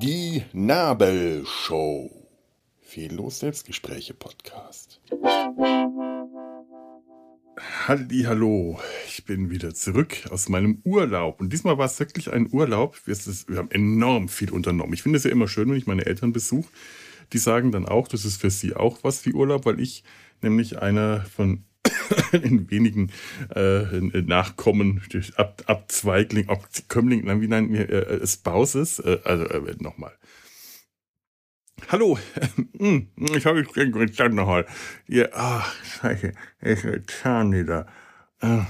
Die Nabelshow. Fehllos Selbstgespräche Podcast. Hallo. Ich bin wieder zurück aus meinem Urlaub. Und diesmal war es wirklich ein Urlaub. Wir haben enorm viel unternommen. Ich finde es ja immer schön, wenn ich meine Eltern besuche. Die sagen dann auch, das ist für sie auch was wie Urlaub, weil ich nämlich einer von in wenigen äh, Nachkommen, Ab, Abzweigling, Abkömmling, wie wir äh, Spouses, äh, also äh, nochmal. Hallo, hm, ich habe gesagt nochmal. Ja, ach, scheiße, ich Zahn wieder. Äh,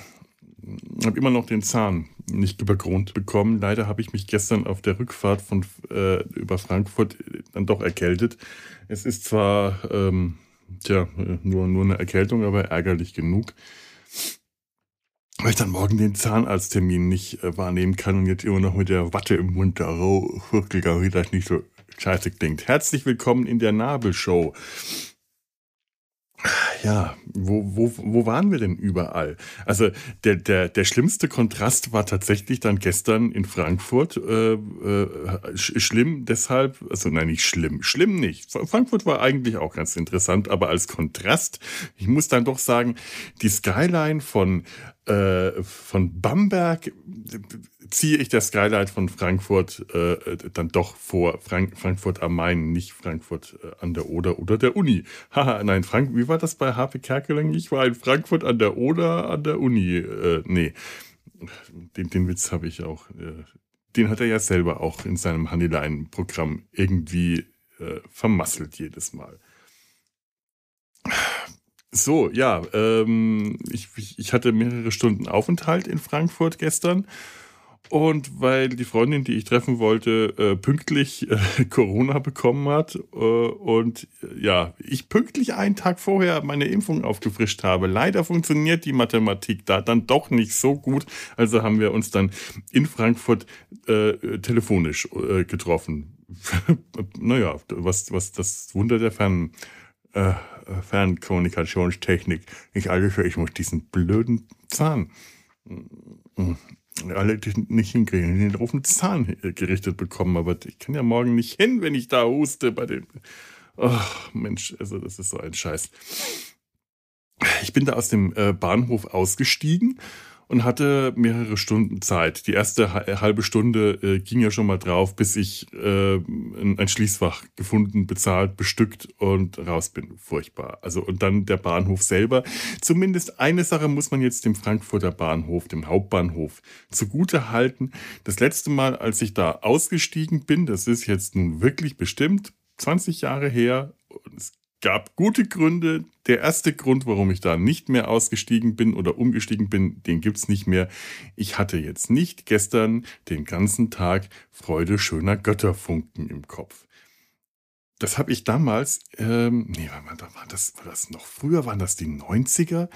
habe immer noch den Zahn nicht übergrund bekommen. Leider habe ich mich gestern auf der Rückfahrt von äh, über Frankfurt dann doch erkältet. Es ist zwar ähm, tja, nur, nur eine Erkältung, aber ärgerlich genug. Weil ich dann morgen den Zahnarzttermin nicht äh, wahrnehmen kann und jetzt immer noch mit der Watte im Mund da oh, wie das nicht so scheiße klingt. Herzlich willkommen in der Nabelshow. Ja, wo, wo, wo waren wir denn überall? Also der, der, der schlimmste Kontrast war tatsächlich dann gestern in Frankfurt. Äh, äh, schlimm deshalb, also nein, nicht schlimm, schlimm nicht. Frankfurt war eigentlich auch ganz interessant, aber als Kontrast, ich muss dann doch sagen, die Skyline von äh, von Bamberg ziehe ich der Skyline von Frankfurt äh, dann doch vor Frank Frankfurt am Main, nicht Frankfurt äh, an der Oder oder der Uni. Haha, nein, Frank, wie war das bei HP Kerkeling? Ich war in Frankfurt an der Oder an der Uni. Äh, nee, den, den Witz habe ich auch. Äh, den hat er ja selber auch in seinem Honeyline-Programm irgendwie äh, vermasselt jedes Mal. So, ja, ähm, ich, ich hatte mehrere Stunden Aufenthalt in Frankfurt gestern. Und weil die Freundin, die ich treffen wollte, äh, pünktlich äh, Corona bekommen hat äh, und äh, ja, ich pünktlich einen Tag vorher meine Impfung aufgefrischt habe. Leider funktioniert die Mathematik da dann doch nicht so gut. Also haben wir uns dann in Frankfurt äh, telefonisch äh, getroffen. naja, was, was das Wunder der Fern äh, Fernkommunikationstechnik. Ich alles, ich muss diesen blöden Zahn mm, alle nicht hinkriegen, den auf den Zahn gerichtet bekommen. Aber ich kann ja morgen nicht hin, wenn ich da huste bei dem. Ach, Mensch, also das ist so ein Scheiß. Ich bin da aus dem äh, Bahnhof ausgestiegen und hatte mehrere Stunden Zeit. Die erste äh, halbe Stunde äh, ging ja schon mal drauf, bis ich äh, ein Schließfach gefunden, bezahlt, bestückt und raus bin. Furchtbar. Also und dann der Bahnhof selber. Zumindest eine Sache muss man jetzt dem Frankfurter Bahnhof, dem Hauptbahnhof, zugute halten. Das letzte Mal, als ich da ausgestiegen bin, das ist jetzt nun wirklich bestimmt 20 Jahre her. Es gab gute Gründe. Der erste Grund, warum ich da nicht mehr ausgestiegen bin oder umgestiegen bin, den gibt's nicht mehr. Ich hatte jetzt nicht gestern den ganzen Tag Freude schöner Götterfunken im Kopf. Das habe ich damals, ähm, nee, war das, war das noch früher, waren das die 90er?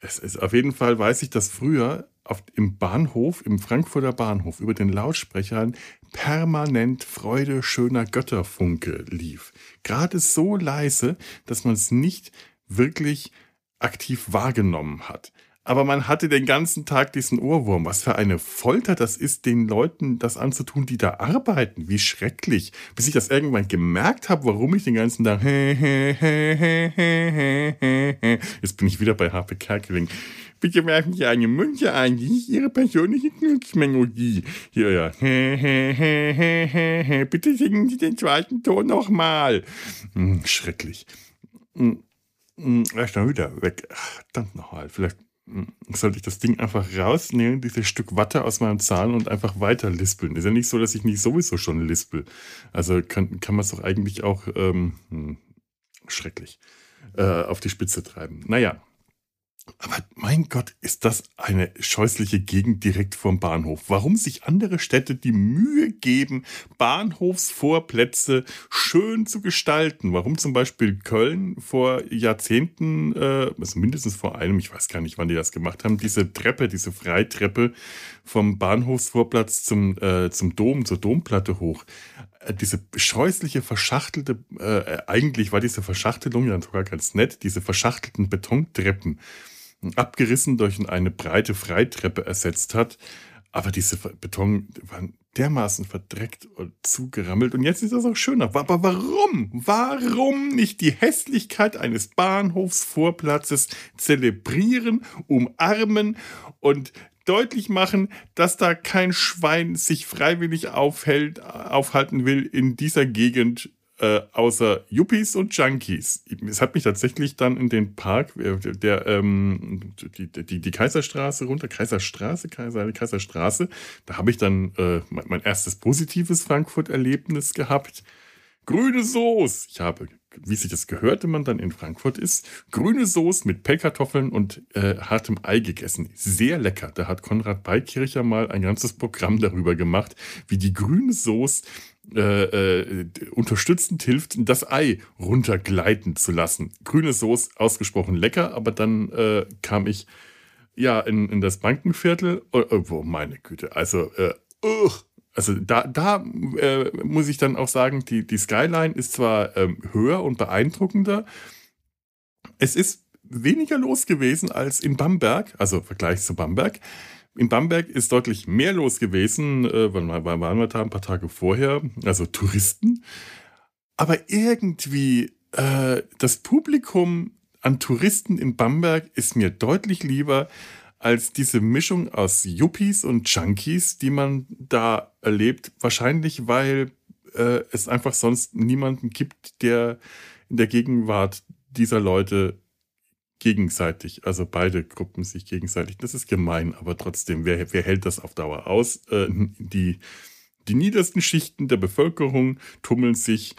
Es ist, auf jeden Fall weiß ich, dass früher auf, im Bahnhof, im Frankfurter Bahnhof, über den Lautsprechern permanent Freude schöner Götterfunke lief. Gerade so leise, dass man es nicht wirklich aktiv wahrgenommen hat. Aber man hatte den ganzen Tag diesen Ohrwurm. Was für eine Folter das ist, den Leuten das anzutun, die da arbeiten. Wie schrecklich. Bis ich das irgendwann gemerkt habe, warum ich den ganzen Tag. Jetzt bin ich wieder bei Harpe Kerkeling. Bitte werfen Sie eine Münze ein. Die ist Ihre persönliche Glücksmelodie. Hier, ja. Bitte singen Sie den zweiten Ton nochmal. Hm, schrecklich. Hm, hm, erst dann wieder weg. Ach, dann nochmal. Vielleicht sollte ich das Ding einfach rausnehmen, dieses Stück Watte aus meinem Zahn und einfach weiter lispeln. Ist ja nicht so, dass ich nicht sowieso schon lispel. Also kann, kann man es doch eigentlich auch ähm, hm, schrecklich äh, auf die Spitze treiben. Naja, aber mein Gott, ist das eine scheußliche Gegend direkt vorm Bahnhof. Warum sich andere Städte die Mühe geben, Bahnhofsvorplätze schön zu gestalten? Warum zum Beispiel Köln vor Jahrzehnten, äh, also mindestens vor einem, ich weiß gar nicht, wann die das gemacht haben, diese Treppe, diese Freitreppe vom Bahnhofsvorplatz zum, äh, zum Dom, zur Domplatte hoch äh, diese scheußliche, verschachtelte, äh, eigentlich war diese Verschachtelung ja sogar ganz nett, diese verschachtelten Betontreppen abgerissen durch eine breite Freitreppe ersetzt hat. Aber diese Beton waren dermaßen verdreckt und zugerammelt. Und jetzt ist das auch schöner. Aber warum? Warum nicht die Hässlichkeit eines Bahnhofsvorplatzes zelebrieren, umarmen und deutlich machen, dass da kein Schwein sich freiwillig aufhält, aufhalten will in dieser Gegend, äh, außer Yuppies und Junkies. Es hat mich tatsächlich dann in den Park, äh, der, ähm, die, die, die Kaiserstraße runter, Kaiserstraße, Kaiser, Kaiserstraße, da habe ich dann äh, mein, mein erstes positives Frankfurt-Erlebnis gehabt. Grüne Soße. Ich habe, wie sich das gehört, wenn man dann in Frankfurt ist, grüne Soße mit Pellkartoffeln und äh, hartem Ei gegessen. Sehr lecker. Da hat Konrad Beikircher mal ein ganzes Programm darüber gemacht, wie die grüne Soße äh, äh, unterstützend hilft, das Ei runtergleiten zu lassen. Grüne Soße, ausgesprochen lecker, aber dann äh, kam ich ja in, in das Bankenviertel. Oh, oh meine Güte, also, äh, also da, da äh, muss ich dann auch sagen, die, die Skyline ist zwar ähm, höher und beeindruckender, es ist weniger los gewesen als in Bamberg, also im Vergleich zu Bamberg. In Bamberg ist deutlich mehr los gewesen, äh, wann waren wir da ein paar Tage vorher, also Touristen. Aber irgendwie äh, das Publikum an Touristen in Bamberg ist mir deutlich lieber als diese Mischung aus Yuppies und Junkies, die man da erlebt. Wahrscheinlich, weil äh, es einfach sonst niemanden gibt, der in der Gegenwart dieser Leute gegenseitig, also beide Gruppen sich gegenseitig. Das ist gemein, aber trotzdem, wer, wer hält das auf Dauer aus? Äh, die, die niedersten Schichten der Bevölkerung tummeln sich,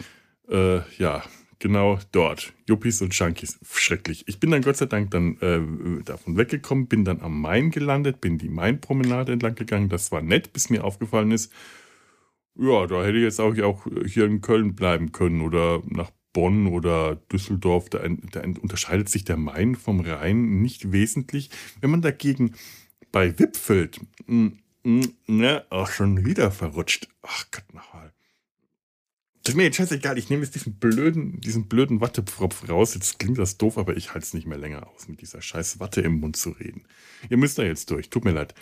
äh, ja, genau dort. Yuppies und Junkies. Schrecklich. Ich bin dann Gott sei Dank dann äh, davon weggekommen, bin dann am Main gelandet, bin die Main-Promenade entlang gegangen. Das war nett, bis mir aufgefallen ist, ja, da hätte ich jetzt auch, auch hier in Köln bleiben können oder nach Bonn oder Düsseldorf, da, da unterscheidet sich der Main vom Rhein nicht wesentlich. Wenn man dagegen bei Wippfeld, mm, mm, ne, auch schon wieder verrutscht. Ach Gott, nochmal. Das ist mir jetzt scheißegal, ich nehme jetzt diesen blöden, diesen blöden Wattepfropf raus. Jetzt klingt das doof, aber ich halte es nicht mehr länger aus, mit dieser scheiß Watte im Mund zu reden. Ihr müsst da jetzt durch, tut mir leid.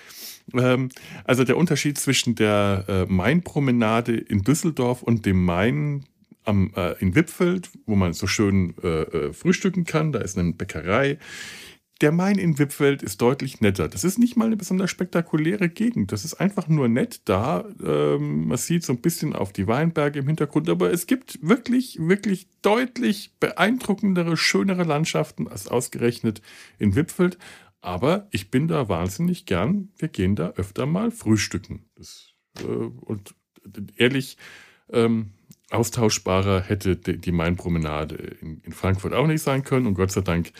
Ähm, also der Unterschied zwischen der äh, Mainpromenade in Düsseldorf und dem Main am, äh, in Wippfeld, wo man so schön äh, äh, frühstücken kann. Da ist eine Bäckerei. Der Main in Wippfeld ist deutlich netter. Das ist nicht mal eine besonders spektakuläre Gegend. Das ist einfach nur nett da. Ähm, man sieht so ein bisschen auf die Weinberge im Hintergrund, aber es gibt wirklich, wirklich deutlich beeindruckendere, schönere Landschaften als ausgerechnet in Wippfeld. Aber ich bin da wahnsinnig gern. Wir gehen da öfter mal frühstücken. Das, äh, und ehrlich, ähm, austauschbarer hätte die Main-Promenade in, Frankfurt auch nicht sein können. Und Gott sei Dank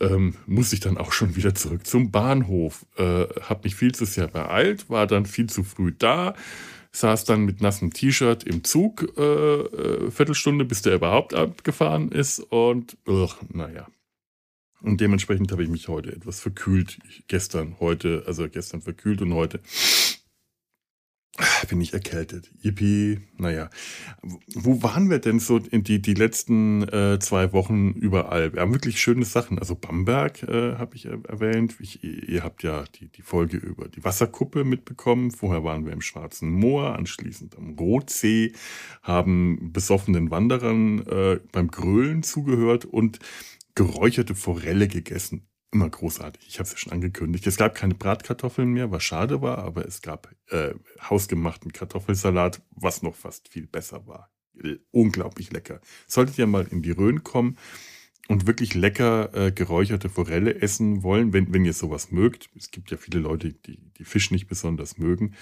ähm, muss ich dann auch schon wieder zurück zum Bahnhof. Äh, hab mich viel zu sehr beeilt, war dann viel zu früh da, saß dann mit nassem T-Shirt im Zug, äh, äh, Viertelstunde, bis der überhaupt abgefahren ist. Und ugh, naja. Und dementsprechend habe ich mich heute etwas verkühlt. Gestern, heute, also gestern verkühlt und heute bin ich erkältet. Yippie. Naja. Wo waren wir denn so in die, die letzten äh, zwei Wochen überall? Wir haben wirklich schöne Sachen. Also Bamberg äh, habe ich erwähnt. Ich, ihr habt ja die, die Folge über die Wasserkuppe mitbekommen. Vorher waren wir im Schwarzen Moor, anschließend am Rotsee, haben besoffenen Wanderern äh, beim Grölen zugehört und geräucherte Forelle gegessen immer großartig. Ich habe es ja schon angekündigt. Es gab keine Bratkartoffeln mehr, was schade war, aber es gab äh, hausgemachten Kartoffelsalat, was noch fast viel besser war. Unglaublich lecker. Solltet ihr mal in die Rhön kommen und wirklich lecker äh, geräucherte Forelle essen wollen, wenn, wenn ihr sowas mögt. Es gibt ja viele Leute, die, die Fisch nicht besonders mögen.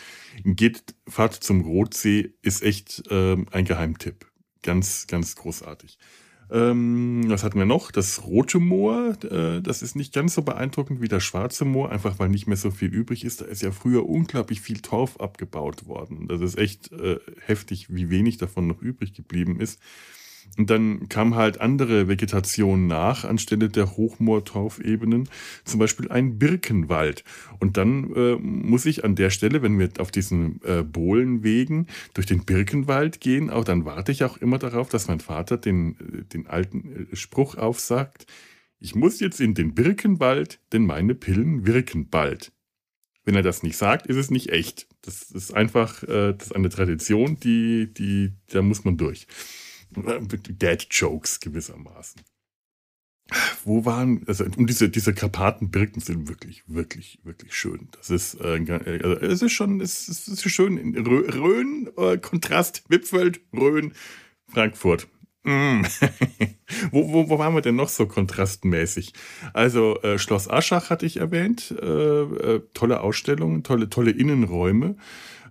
Geht, Fahrt zum Rotsee ist echt äh, ein Geheimtipp. Ganz, ganz großartig. Ähm, was hatten wir noch? Das rote Moor, äh, das ist nicht ganz so beeindruckend wie das schwarze Moor, einfach weil nicht mehr so viel übrig ist. Da ist ja früher unglaublich viel Torf abgebaut worden. Das ist echt äh, heftig, wie wenig davon noch übrig geblieben ist. Und dann kam halt andere Vegetation nach anstelle der Hochmoortorfebenen, zum Beispiel ein Birkenwald. Und dann äh, muss ich an der Stelle, wenn wir auf diesen äh, Bohlenwegen durch den Birkenwald gehen, auch dann warte ich auch immer darauf, dass mein Vater den, äh, den alten äh, Spruch aufsagt, Ich muss jetzt in den Birkenwald, denn meine Pillen wirken bald. Wenn er das nicht sagt, ist es nicht echt. Das ist einfach äh, das ist eine Tradition, die, die, da muss man durch. Dad-Jokes gewissermaßen. Wo waren, also und diese, diese Karpatenbirken sind wirklich, wirklich, wirklich schön. Das ist, äh, also es ist schon, es ist, es ist schön. Rhön, äh, Kontrast, Wipfeld, Rhön, Frankfurt. Mm. wo, wo, wo waren wir denn noch so kontrastmäßig? Also äh, Schloss Aschach hatte ich erwähnt, äh, äh, tolle Ausstellungen, tolle, tolle Innenräume.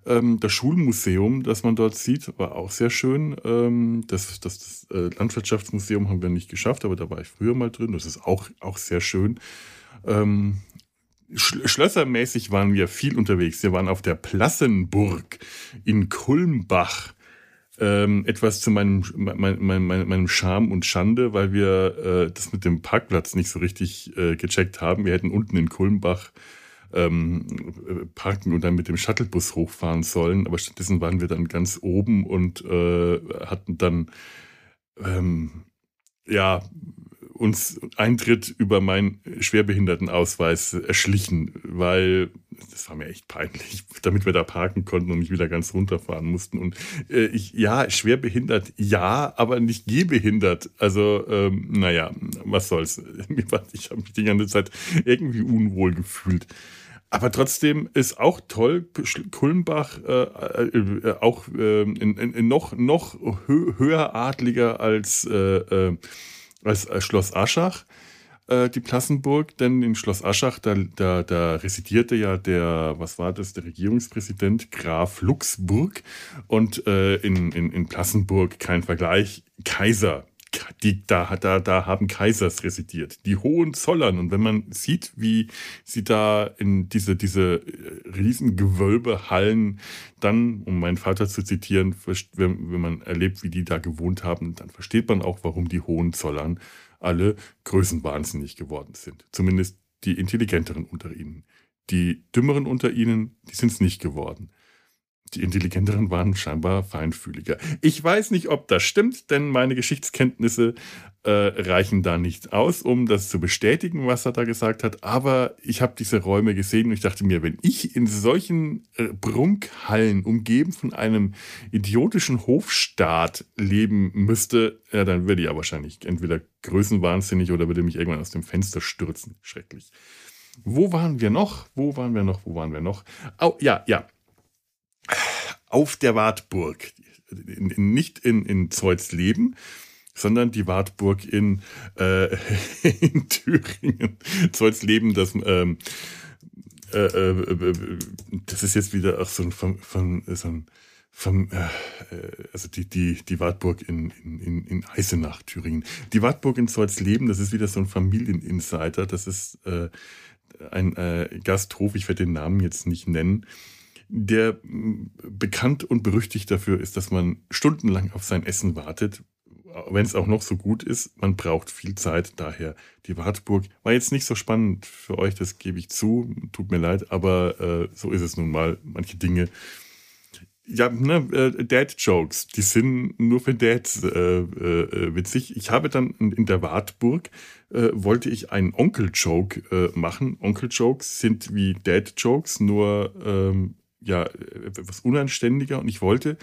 Ähm, das Schulmuseum, das man dort sieht, war auch sehr schön. Ähm, das das, das äh, Landwirtschaftsmuseum haben wir nicht geschafft, aber da war ich früher mal drin. Das ist auch, auch sehr schön. Ähm, Schlössermäßig waren wir viel unterwegs. Wir waren auf der Plassenburg in Kulmbach ähm, etwas zu meinem, mein, mein, mein, meinem Charme und Schande, weil wir äh, das mit dem Parkplatz nicht so richtig äh, gecheckt haben. Wir hätten unten in Kulmbach ähm, parken und dann mit dem Shuttlebus hochfahren sollen, aber stattdessen waren wir dann ganz oben und äh, hatten dann ähm, ja uns Eintritt über meinen Schwerbehindertenausweis erschlichen, weil das war mir echt peinlich, damit wir da parken konnten und nicht wieder ganz runterfahren mussten. Und äh, ich, ja, schwerbehindert, ja, aber nicht gehbehindert. Also, ähm, naja, was soll's. Ich habe mich die ganze Zeit irgendwie unwohl gefühlt. Aber trotzdem ist auch toll, Kulmbach äh, äh, auch äh, in, in, noch, noch höheradliger als äh, äh als, als Schloss Aschach, äh, die Plassenburg, denn in Schloss Aschach, da, da, da residierte ja der, was war das, der Regierungspräsident Graf Luxburg. Und äh, in, in, in Plassenburg kein Vergleich, Kaiser die, da, da, da haben Kaisers residiert, die Hohenzollern. Und wenn man sieht, wie sie da in diese, diese äh, riesen Gewölbehallen dann, um meinen Vater zu zitieren, wenn, wenn man erlebt, wie die da gewohnt haben, dann versteht man auch, warum die Hohenzollern alle größenwahnsinnig geworden sind. Zumindest die intelligenteren unter ihnen. Die dümmeren unter ihnen, die sind es nicht geworden. Die Intelligenteren waren scheinbar feinfühliger. Ich weiß nicht, ob das stimmt, denn meine Geschichtskenntnisse äh, reichen da nicht aus, um das zu bestätigen, was er da gesagt hat. Aber ich habe diese Räume gesehen und ich dachte mir, wenn ich in solchen äh, Prunkhallen umgeben von einem idiotischen Hofstaat leben müsste, ja, dann würde ich ja wahrscheinlich entweder größenwahnsinnig oder würde mich irgendwann aus dem Fenster stürzen. Schrecklich. Wo waren wir noch? Wo waren wir noch? Wo waren wir noch? Oh, ja, ja auf der Wartburg. In, in, nicht in, in Zeutz Leben, sondern die Wartburg in, äh, in Thüringen. Zeutz Leben, das, ähm, äh, äh, das ist jetzt wieder auch so ein, von, von, so ein vom, äh, also die, die, die Wartburg in, in, in Eisenach, Thüringen. Die Wartburg in Leben, das ist wieder so ein Familieninsider. Das ist äh, ein äh, Gasthof, ich werde den Namen jetzt nicht nennen der bekannt und berüchtigt dafür ist, dass man stundenlang auf sein Essen wartet, wenn es auch noch so gut ist. Man braucht viel Zeit, daher die Wartburg. War jetzt nicht so spannend für euch, das gebe ich zu, tut mir leid, aber äh, so ist es nun mal. Manche Dinge. Ja, ne, äh, Dad-Jokes, die sind nur für Dads äh, äh, witzig. Ich habe dann in der Wartburg, äh, wollte ich einen Onkel-Joke äh, machen. Onkel-Jokes sind wie Dad-Jokes, nur ähm, ja etwas unanständiger und ich wollte,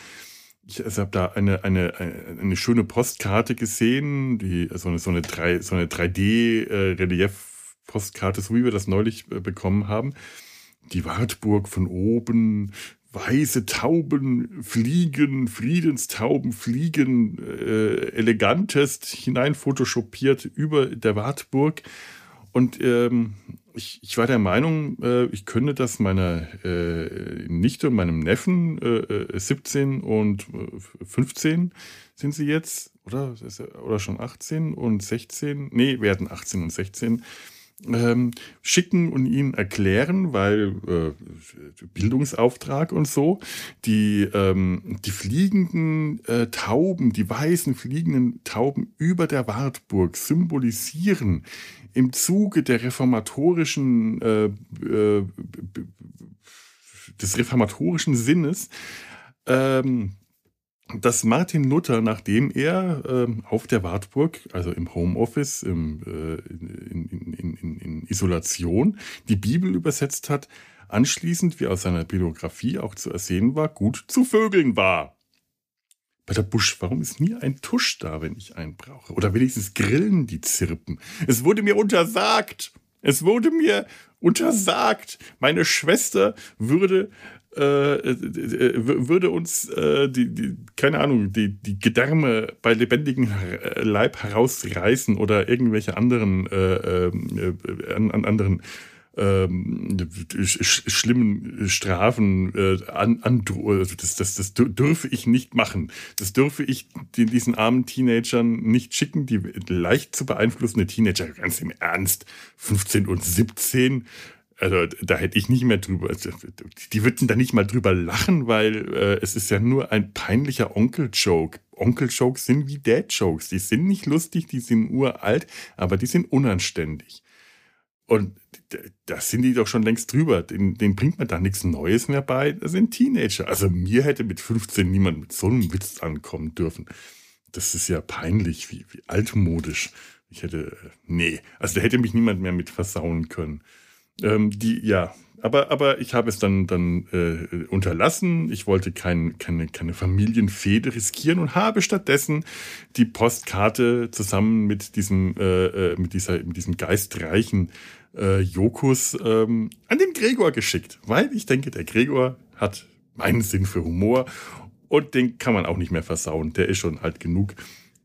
ich also habe da eine, eine, eine, schöne Postkarte gesehen, die, so eine, so eine, 3, so eine 3D-Relief-Postkarte, so wie wir das neulich äh, bekommen haben. Die Wartburg von oben, weiße Tauben fliegen, Friedenstauben fliegen, äh, elegantest hinein photoshopiert über der Wartburg. Und ähm, ich, ich war der Meinung, äh, ich könnte das meiner äh, Nichte und meinem Neffen, äh, 17 äh, und 15 äh, sind sie jetzt, oder? Oder schon 18 und 16? Nee, werden 18 und 16. Ähm, schicken und ihnen erklären, weil äh, Bildungsauftrag und so, die, ähm, die fliegenden äh, Tauben, die weißen fliegenden Tauben über der Wartburg symbolisieren im Zuge der reformatorischen, äh, äh, des reformatorischen Sinnes ähm, dass Martin Luther, nachdem er äh, auf der Wartburg, also im Homeoffice, im, äh, in, in, in, in, Isolation, die Bibel übersetzt hat, anschließend, wie aus seiner Bibliografie auch zu ersehen war, gut zu vögeln war. Bei der Busch, warum ist nie ein Tusch da, wenn ich einen brauche? Oder wenigstens Grillen, die zirpen. Es wurde mir untersagt. Es wurde mir untersagt. Meine Schwester würde würde uns äh, die, die, keine Ahnung, die, die Gedärme bei lebendigem Leib herausreißen oder irgendwelche anderen, äh, äh, an, an anderen ähm, sch schlimmen Strafen äh, an, an also das, das, das dürfe ich nicht machen. Das dürfe ich diesen armen Teenagern nicht schicken, die leicht zu beeinflussende Teenager, ganz im Ernst, 15 und 17 also da hätte ich nicht mehr drüber, also, die würden da nicht mal drüber lachen, weil äh, es ist ja nur ein peinlicher Onkel-Joke. Onkel-Jokes sind wie Dad-Jokes. Die sind nicht lustig, die sind uralt, aber die sind unanständig. Und da sind die doch schon längst drüber. Den, den bringt man da nichts Neues mehr bei. Das sind Teenager. Also mir hätte mit 15 niemand mit so einem Witz ankommen dürfen. Das ist ja peinlich, wie, wie altmodisch. Ich hätte, äh, nee, also da hätte mich niemand mehr mit versauen können. Ähm, die, ja, aber, aber ich habe es dann, dann äh, unterlassen. Ich wollte kein, keine, keine Familienfehde riskieren und habe stattdessen die Postkarte zusammen mit diesem, äh, äh, mit dieser, mit diesem geistreichen äh, Jokus ähm, an den Gregor geschickt, weil ich denke, der Gregor hat meinen Sinn für Humor und den kann man auch nicht mehr versauen. Der ist schon alt genug,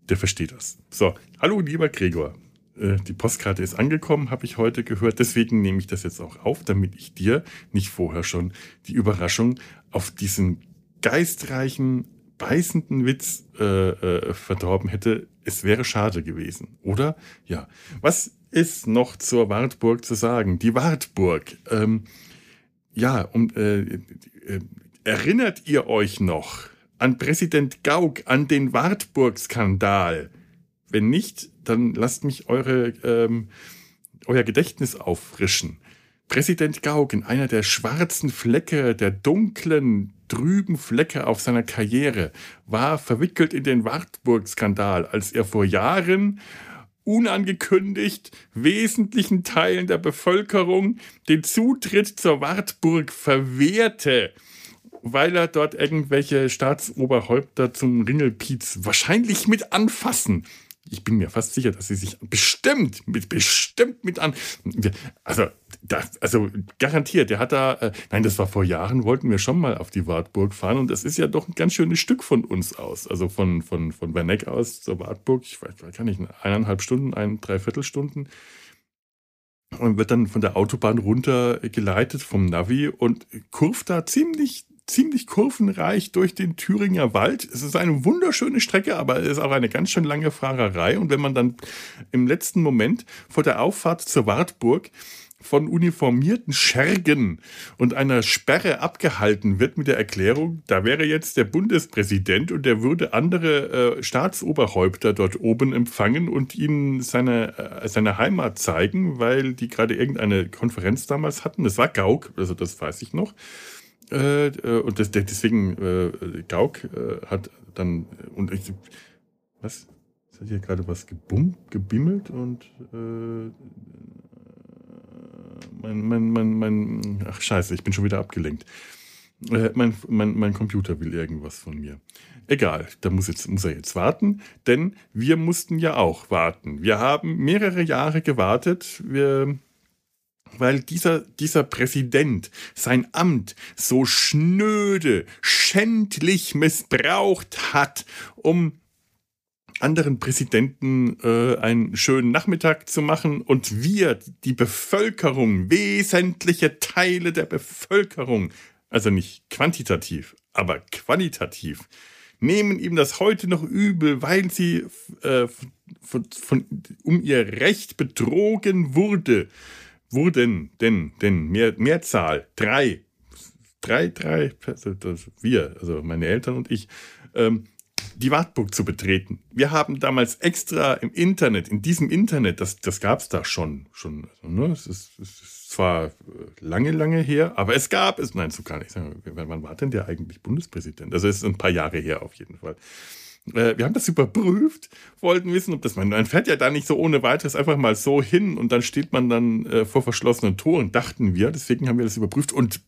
der versteht das. So, hallo lieber Gregor. Äh, die Postkarte ist angekommen, habe ich heute gehört. Deswegen nehme ich das jetzt auch auf, damit ich dir nicht vorher schon die Überraschung auf diesen geistreichen, beißenden Witz äh, äh, verdorben hätte. Es wäre schade gewesen, oder? Ja. Was ist noch zur Wartburg zu sagen? Die Wartburg. Ähm, ja, um, äh, äh, erinnert ihr euch noch an Präsident Gauck, an den Wartburg-Skandal? Wenn nicht, dann lasst mich eure, ähm, euer Gedächtnis auffrischen. Präsident Gauck in einer der schwarzen Flecke, der dunklen, trüben Flecke auf seiner Karriere, war verwickelt in den Wartburg-Skandal, als er vor Jahren unangekündigt wesentlichen Teilen der Bevölkerung den Zutritt zur Wartburg verwehrte, weil er dort irgendwelche Staatsoberhäupter zum Ringelpiez wahrscheinlich mit anfassen ich bin mir fast sicher, dass sie sich bestimmt, mit, bestimmt mit an, also, das, also garantiert, der hat da, äh, nein, das war vor Jahren, wollten wir schon mal auf die Wartburg fahren und das ist ja doch ein ganz schönes Stück von uns aus, also von, von, von Werneck aus zur Wartburg, ich weiß, kann ich, eineinhalb Stunden, ein, dreiviertel Stunden. Und wird dann von der Autobahn runter geleitet vom Navi und kurft da ziemlich ziemlich kurvenreich durch den Thüringer Wald. Es ist eine wunderschöne Strecke, aber es ist auch eine ganz schön lange Fahrerei. Und wenn man dann im letzten Moment vor der Auffahrt zur Wartburg von uniformierten Schergen und einer Sperre abgehalten wird mit der Erklärung, da wäre jetzt der Bundespräsident und der würde andere äh, Staatsoberhäupter dort oben empfangen und ihnen seine, äh, seine Heimat zeigen, weil die gerade irgendeine Konferenz damals hatten. Das war Gauck, also das weiß ich noch. Äh, äh, und das, deswegen, äh, Gauck äh, hat dann, und ich, was? Es hat hier gerade was gebum, gebimmelt und äh, mein, mein, mein, mein, ach scheiße, ich bin schon wieder abgelenkt. Äh, mein, mein, mein Computer will irgendwas von mir. Egal, da muss, jetzt, muss er jetzt warten, denn wir mussten ja auch warten. Wir haben mehrere Jahre gewartet. Wir weil dieser, dieser Präsident sein Amt so schnöde, schändlich missbraucht hat, um anderen Präsidenten äh, einen schönen Nachmittag zu machen und wir, die Bevölkerung, wesentliche Teile der Bevölkerung, also nicht quantitativ, aber qualitativ, nehmen ihm das heute noch übel, weil sie äh, von, von, um ihr Recht betrogen wurde wurden, denn, denn, mehr, Mehrzahl, drei, drei, drei, wir, also meine Eltern und ich, ähm, die Wartburg zu betreten. Wir haben damals extra im Internet, in diesem Internet, das, das gab es da schon, schon also, ne? es, ist, es ist zwar lange, lange her, aber es gab es, nein, so kann ich sagen, wann war denn der eigentlich Bundespräsident? Also es ist ein paar Jahre her auf jeden Fall. Äh, wir haben das überprüft, wollten wissen, ob das man, man fährt ja da nicht so ohne weiteres einfach mal so hin und dann steht man dann äh, vor verschlossenen Toren, dachten wir, deswegen haben wir das überprüft und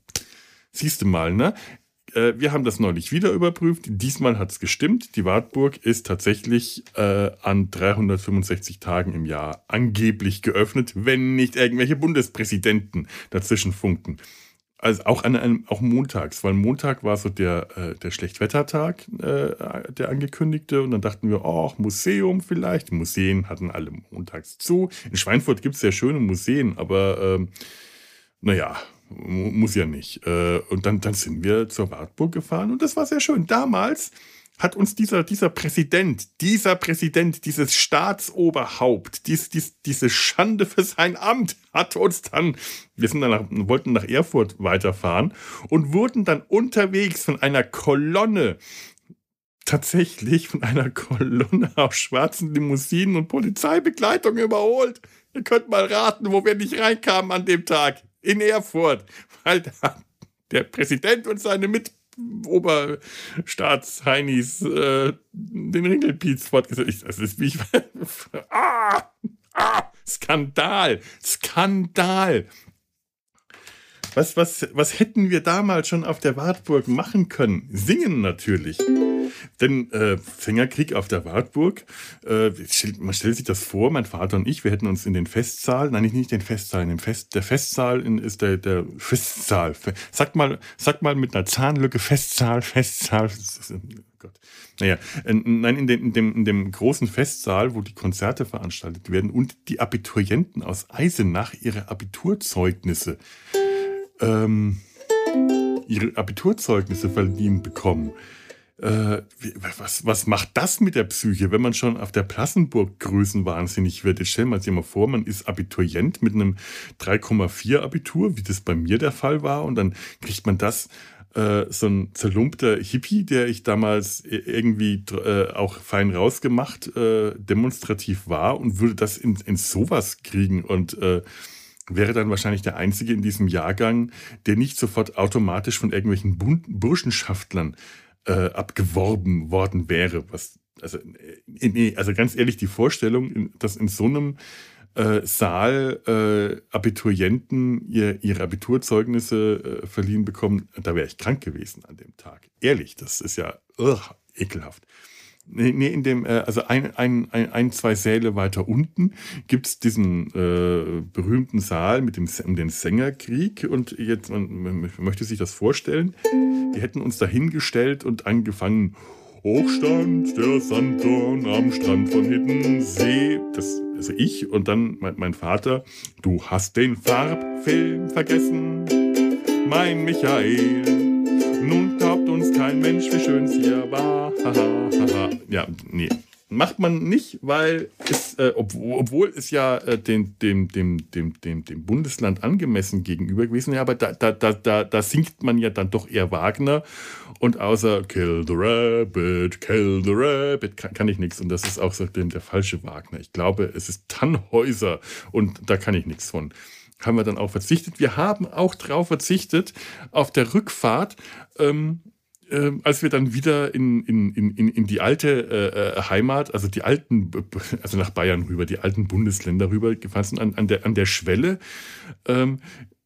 siehst du mal, ne? Äh, wir haben das neulich wieder überprüft. Diesmal hat es gestimmt. Die Wartburg ist tatsächlich äh, an 365 Tagen im Jahr angeblich geöffnet, wenn nicht irgendwelche Bundespräsidenten dazwischen funken. Also auch an einem, auch montags, weil Montag war so der, äh, der Schlechtwettertag, äh, der angekündigte. Und dann dachten wir, oh, Museum vielleicht. Die Museen hatten alle montags zu. In Schweinfurt gibt es sehr schöne Museen, aber ähm, naja, muss ja nicht. Äh, und dann, dann sind wir zur Wartburg gefahren und das war sehr schön. Damals hat uns dieser, dieser Präsident, dieser Präsident, dieses Staatsoberhaupt, dies, dies, diese Schande für sein Amt, hat uns dann, wir sind dann nach, wollten nach Erfurt weiterfahren und wurden dann unterwegs von einer Kolonne, tatsächlich von einer Kolonne aus schwarzen Limousinen und Polizeibegleitung überholt. Ihr könnt mal raten, wo wir nicht reinkamen an dem Tag in Erfurt, weil der Präsident und seine Mitoberstaatsheinis äh, den Ringelpiez fortgesetzt. Das ist wie ich. ah, ah, Skandal! Skandal! Was, was, was hätten wir damals schon auf der Wartburg machen können? Singen natürlich. Denn äh, Fängerkrieg auf der Wartburg, äh, man stellt sich das vor, mein Vater und ich, wir hätten uns in den Festsaal, nein, nicht den Festsaal, in dem Fest, der Festsaal ist der, der Festsaal. Sag mal, sag mal mit einer Zahnlücke Festsaal, Festsaal. Oh Gott. Naja, nein, in dem, in, dem, in dem großen Festsaal, wo die Konzerte veranstaltet werden und die Abiturienten aus Eisenach ihre Abiturzeugnisse ähm, ihre Abiturzeugnisse verliehen bekommen. Äh, was, was macht das mit der Psyche, wenn man schon auf der Plassenburg größenwahnsinnig wird? Jetzt stellen wir uns mal vor, man ist Abiturient mit einem 3,4 Abitur, wie das bei mir der Fall war, und dann kriegt man das äh, so ein zerlumpter Hippie, der ich damals irgendwie äh, auch fein rausgemacht, äh, demonstrativ war und würde das in, in sowas kriegen und äh, wäre dann wahrscheinlich der Einzige in diesem Jahrgang, der nicht sofort automatisch von irgendwelchen Burschenschaftlern äh, abgeworben worden wäre. Was, also, äh, nee, also ganz ehrlich, die Vorstellung, dass in so einem äh, Saal äh, Abiturienten ihr, ihre Abiturzeugnisse äh, verliehen bekommen, da wäre ich krank gewesen an dem Tag. Ehrlich, das ist ja ugh, ekelhaft. Nee, nee, in dem, äh, also ein, ein, ein, ein, zwei Säle weiter unten gibt's diesen äh, berühmten Saal mit dem, um den Sängerkrieg. Und jetzt, man, man möchte sich das vorstellen, die hätten uns da hingestellt und angefangen, Hochstand der Sanddorn am Strand von Hiddensee. Das, also ich und dann mein, mein Vater, du hast den Farbfilm vergessen, mein Michael. Uns kein Mensch, wie schön es hier war. ja, nee. Macht man nicht, weil es, äh, obwohl, obwohl es ja äh, dem, dem, dem, dem, dem, dem Bundesland angemessen gegenüber gewesen wäre, aber da, da, da, da, da singt man ja dann doch eher Wagner und außer Kill the Rabbit, Kill the Rabbit kann, kann ich nichts und das ist auch so der, der falsche Wagner. Ich glaube, es ist Tannhäuser und da kann ich nichts von haben wir dann auch verzichtet. Wir haben auch darauf verzichtet, auf der Rückfahrt, ähm, äh, als wir dann wieder in, in, in, in die alte äh, äh, Heimat, also die alten, also nach Bayern rüber, die alten Bundesländer rüber gefahren sind, an, an, der, an der Schwelle, ähm,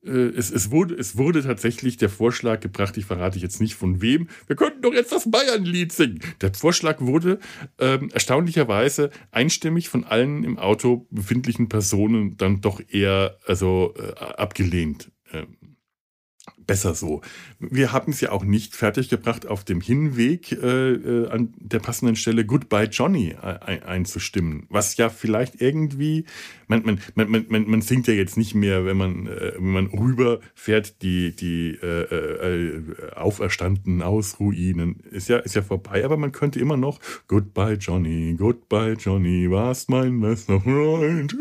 äh, es, es, wurde, es wurde tatsächlich der Vorschlag gebracht, ich verrate jetzt nicht von wem, wir könnten doch jetzt das Bayern-Lied singen. Der Vorschlag wurde ähm, erstaunlicherweise einstimmig von allen im Auto befindlichen Personen dann doch eher also, äh, abgelehnt. Ähm, besser so. Wir haben es ja auch nicht fertiggebracht, auf dem Hinweg äh, äh, an der passenden Stelle Goodbye Johnny äh, einzustimmen. Was ja vielleicht irgendwie, man, man, man, man, man singt ja jetzt nicht mehr, wenn man, äh, wenn man rüberfährt, die, die äh, äh, Auferstanden aus Ruinen. Ist ja, ist ja vorbei, aber man könnte immer noch Goodbye Johnny, Goodbye Johnny, warst mein bester Freund,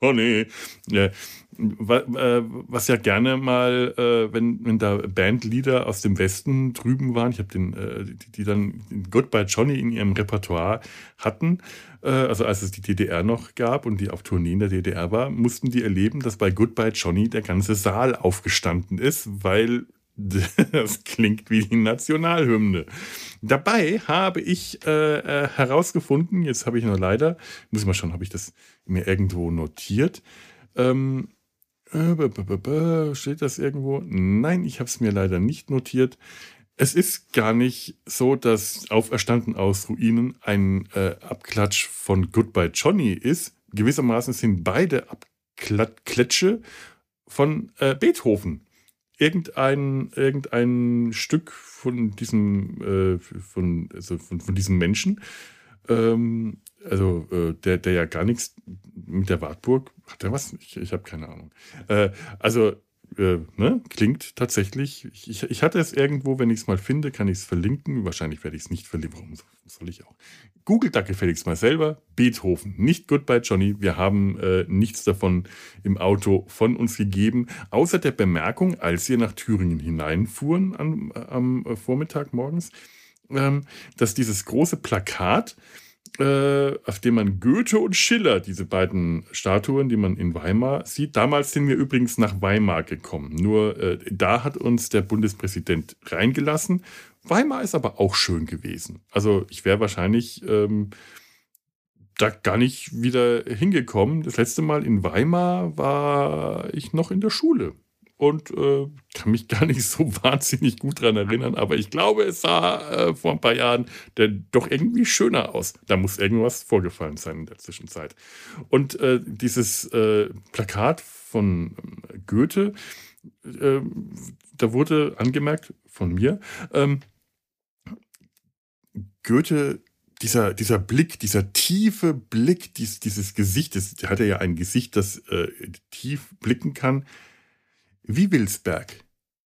Johnny. Ja, was ja gerne mal, äh, wenn, wenn da Bandleader aus dem Westen drüben waren, ich habe den, äh, die, die dann Goodbye Johnny in ihrem Repertoire hatten, äh, also als es die DDR noch gab und die auf Tournee in der DDR war, mussten die erleben, dass bei Goodbye Johnny der ganze Saal aufgestanden ist, weil das klingt wie die Nationalhymne. Dabei habe ich äh, äh, herausgefunden, jetzt habe ich noch leider, muss ich mal schauen, habe ich das mir irgendwo notiert. Ähm, äh, steht das irgendwo? Nein, ich habe es mir leider nicht notiert. Es ist gar nicht so, dass Auferstanden aus Ruinen ein äh, Abklatsch von Goodbye Johnny ist. Gewissermaßen sind beide Abklatsche von äh, Beethoven irgendein, irgendein Stück von diesem, äh, von, also von, von diesem Menschen, ähm, also äh, der, der ja gar nichts mit der Wartburg, hat er was? Ich, ich habe keine Ahnung. Äh, also äh, ne, klingt tatsächlich, ich, ich hatte es irgendwo, wenn ich es mal finde, kann ich es verlinken. Wahrscheinlich werde ich es nicht verlinken. Warum soll ich auch? Googelt da gefälligst mal selber. Beethoven, nicht Goodbye Johnny. Wir haben äh, nichts davon im Auto von uns gegeben, außer der Bemerkung, als wir nach Thüringen hineinfuhren am, am Vormittag morgens, ähm, dass dieses große Plakat äh, auf dem man Goethe und Schiller, diese beiden Statuen, die man in Weimar sieht. Damals sind wir übrigens nach Weimar gekommen. Nur äh, da hat uns der Bundespräsident reingelassen. Weimar ist aber auch schön gewesen. Also ich wäre wahrscheinlich ähm, da gar nicht wieder hingekommen. Das letzte Mal in Weimar war ich noch in der Schule und äh, kann mich gar nicht so wahnsinnig gut daran erinnern, aber ich glaube, es sah äh, vor ein paar Jahren denn doch irgendwie schöner aus. Da muss irgendwas vorgefallen sein in der Zwischenzeit. Und äh, dieses äh, Plakat von ähm, Goethe, ähm, da wurde angemerkt von mir, ähm, Goethe dieser, dieser Blick, dieser tiefe Blick, dies, dieses Gesicht, das hat er ja ein Gesicht, das äh, tief blicken kann, wie Wilsberg.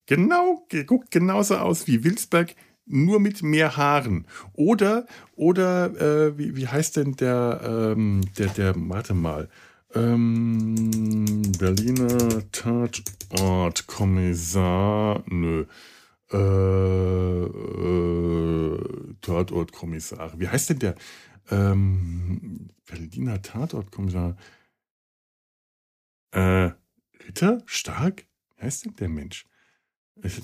Genau, guckt genauso aus wie Wilsberg, nur mit mehr Haaren. Oder, oder äh, wie, wie heißt denn der, ähm, der, der, warte mal, ähm, Berliner Tatortkommissar, nö, äh, äh, Tatortkommissar, wie heißt denn der, ähm, Berliner Tatortkommissar, äh, Ritter? Stark? Heißt denn der Mensch?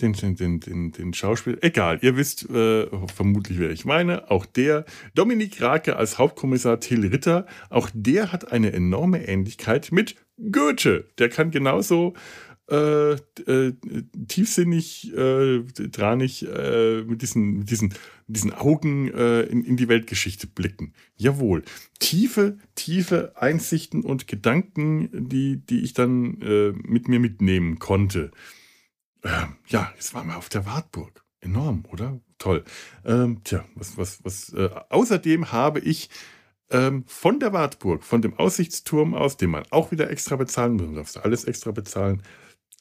Den, den, den, den, Schauspieler. Egal, ihr wisst äh, vermutlich, wer ich meine. Auch der, Dominik Rake als Hauptkommissar Till Ritter, auch der hat eine enorme Ähnlichkeit mit Goethe. Der kann genauso äh, äh, tiefsinnig, äh, dranig äh, mit, diesen, mit, diesen, mit diesen Augen äh, in, in die Weltgeschichte blicken. Jawohl. Tiefe, tiefe Einsichten und Gedanken, die, die ich dann äh, mit mir mitnehmen konnte. Ähm, ja, jetzt waren wir auf der Wartburg. Enorm, oder? Toll. Ähm, tja, was, was, was. Äh, außerdem habe ich ähm, von der Wartburg, von dem Aussichtsturm aus, den man auch wieder extra bezahlen muss, man darf alles extra bezahlen,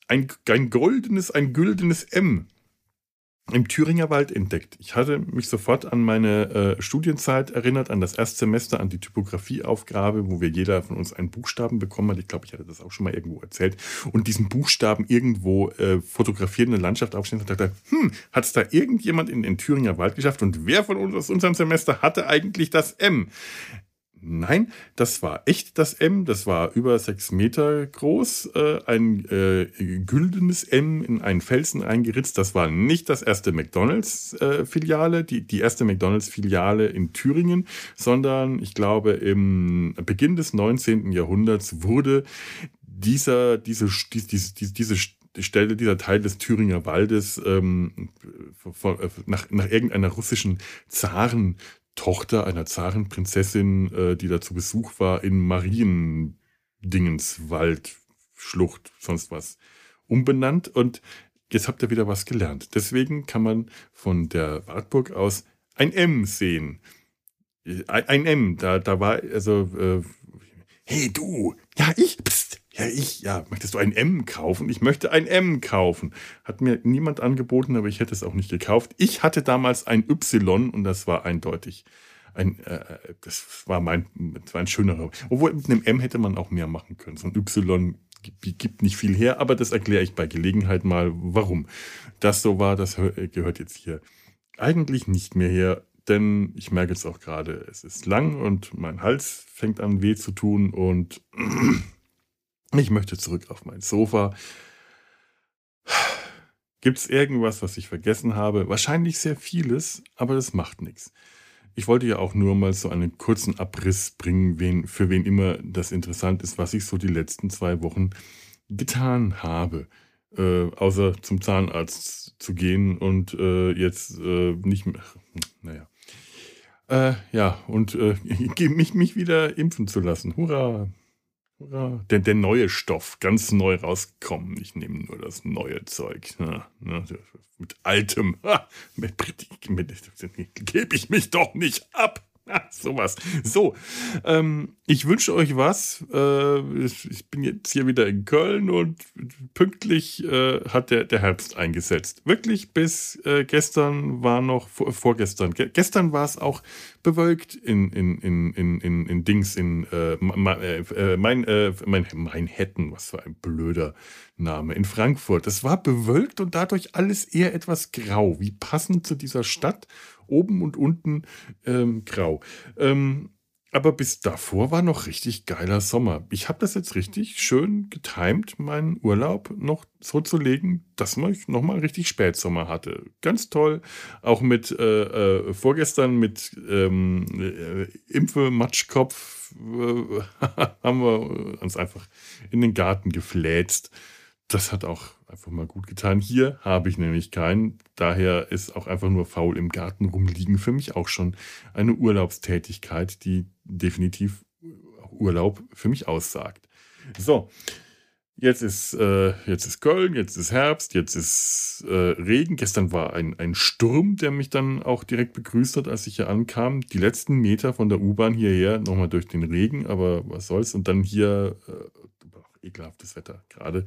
ein, ein goldenes, ein güldenes M im Thüringer Wald entdeckt. Ich hatte mich sofort an meine äh, Studienzeit erinnert, an das Erstsemester, an die Typografieaufgabe, wo wir jeder von uns einen Buchstaben bekommen hat. Ich glaube, ich hatte das auch schon mal irgendwo erzählt. Und diesen Buchstaben irgendwo äh, fotografiert in der Landschaft aufstehen und dachte, hm, hat es da irgendjemand in den Thüringer Wald geschafft? Und wer von uns aus unserem Semester hatte eigentlich das M? Nein, das war echt das M. Das war über sechs Meter groß. Äh, ein äh, güldenes M in einen Felsen eingeritzt. Das war nicht das erste McDonalds-Filiale, äh, die, die erste McDonalds-Filiale in Thüringen, sondern ich glaube, im Beginn des 19. Jahrhunderts wurde dieser, diese, diese, diese, diese Stelle, dieser Teil des Thüringer Waldes ähm, nach, nach irgendeiner russischen Zaren Tochter einer Zarenprinzessin, äh, die da zu Besuch war, in Mariendingenswald, Schlucht, sonst was, umbenannt. Und jetzt habt ihr wieder was gelernt. Deswegen kann man von der Wartburg aus ein M sehen. Ein, ein M, da, da war, also, äh, hey du, ja ich, ja, ich, ja, möchtest du ein M kaufen? Ich möchte ein M kaufen. Hat mir niemand angeboten, aber ich hätte es auch nicht gekauft. Ich hatte damals ein Y und das war eindeutig. Ein, äh, das war mein, das war ein schönerer. Obwohl mit einem M hätte man auch mehr machen können. So ein Y gibt nicht viel her, aber das erkläre ich bei Gelegenheit mal, warum das so war. Das gehört jetzt hier eigentlich nicht mehr her, denn ich merke jetzt auch gerade, es ist lang und mein Hals fängt an weh zu tun und ich möchte zurück auf mein Sofa. Gibt es irgendwas, was ich vergessen habe? Wahrscheinlich sehr vieles, aber das macht nichts. Ich wollte ja auch nur mal so einen kurzen Abriss bringen, wen, für wen immer das interessant ist, was ich so die letzten zwei Wochen getan habe. Äh, außer zum Zahnarzt zu gehen und äh, jetzt äh, nicht mehr. Naja. Äh, ja, und äh, mich, mich wieder impfen zu lassen. Hurra! Hurra! Der, der neue Stoff, ganz neu rauskommen. Ich nehme nur das neue Zeug. Ja, ne, mit altem. Ha, mit, mit, mit, gebe ich mich doch nicht ab. Ach, sowas. So, ähm, ich wünsche euch was. Äh, ich bin jetzt hier wieder in Köln und pünktlich äh, hat der, der Herbst eingesetzt. Wirklich bis äh, gestern war noch, vor, vorgestern, Ge gestern war es auch bewölkt in, in, in, in, in, in Dings, in äh, äh, äh, mein, äh, mein, Manhattan, was für ein blöder Name, in Frankfurt. Es war bewölkt und dadurch alles eher etwas grau, wie passend zu dieser Stadt oben und unten ähm, grau. Ähm, aber bis davor war noch richtig geiler Sommer. Ich habe das jetzt richtig schön getimt, meinen Urlaub noch so zu legen, dass man nochmal richtig Spätsommer hatte. Ganz toll. Auch mit äh, äh, vorgestern mit ähm, äh, Impfe, Matschkopf äh, haben wir uns einfach in den Garten gefläzt. Das hat auch einfach mal gut getan. Hier habe ich nämlich keinen. Daher ist auch einfach nur faul im Garten rumliegen für mich auch schon eine Urlaubstätigkeit, die definitiv Urlaub für mich aussagt. So, jetzt ist, äh, jetzt ist Köln, jetzt ist Herbst, jetzt ist äh, Regen. Gestern war ein, ein Sturm, der mich dann auch direkt begrüßt hat, als ich hier ankam. Die letzten Meter von der U-Bahn hierher nochmal durch den Regen, aber was soll's. Und dann hier, äh, ekelhaftes Wetter gerade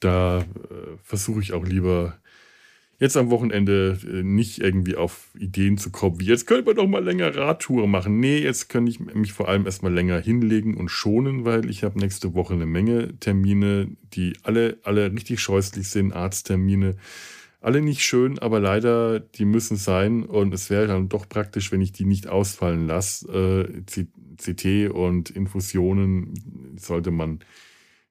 da äh, versuche ich auch lieber jetzt am Wochenende äh, nicht irgendwie auf Ideen zu kommen, wie jetzt können wir doch mal länger Radtour machen. Nee, jetzt kann ich mich vor allem erstmal länger hinlegen und schonen, weil ich habe nächste Woche eine Menge Termine, die alle, alle richtig scheußlich sind, Arzttermine. Alle nicht schön, aber leider, die müssen sein. Und es wäre dann doch praktisch, wenn ich die nicht ausfallen lasse. Äh, CT und Infusionen sollte man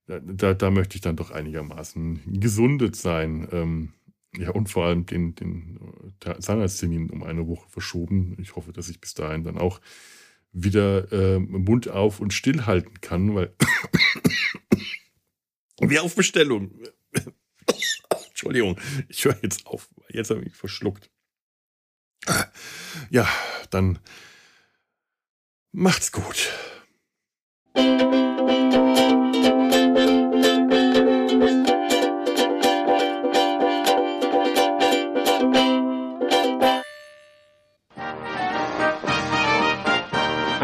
da, da möchte ich dann doch einigermaßen gesundet sein. Ähm, ja, und vor allem den, den Zahnarzttermin um eine Woche verschoben. Ich hoffe, dass ich bis dahin dann auch wieder äh, Mund auf und stillhalten kann, weil wie auf Bestellung. Entschuldigung, ich höre jetzt auf. Jetzt habe ich mich verschluckt. Ja, dann macht's gut.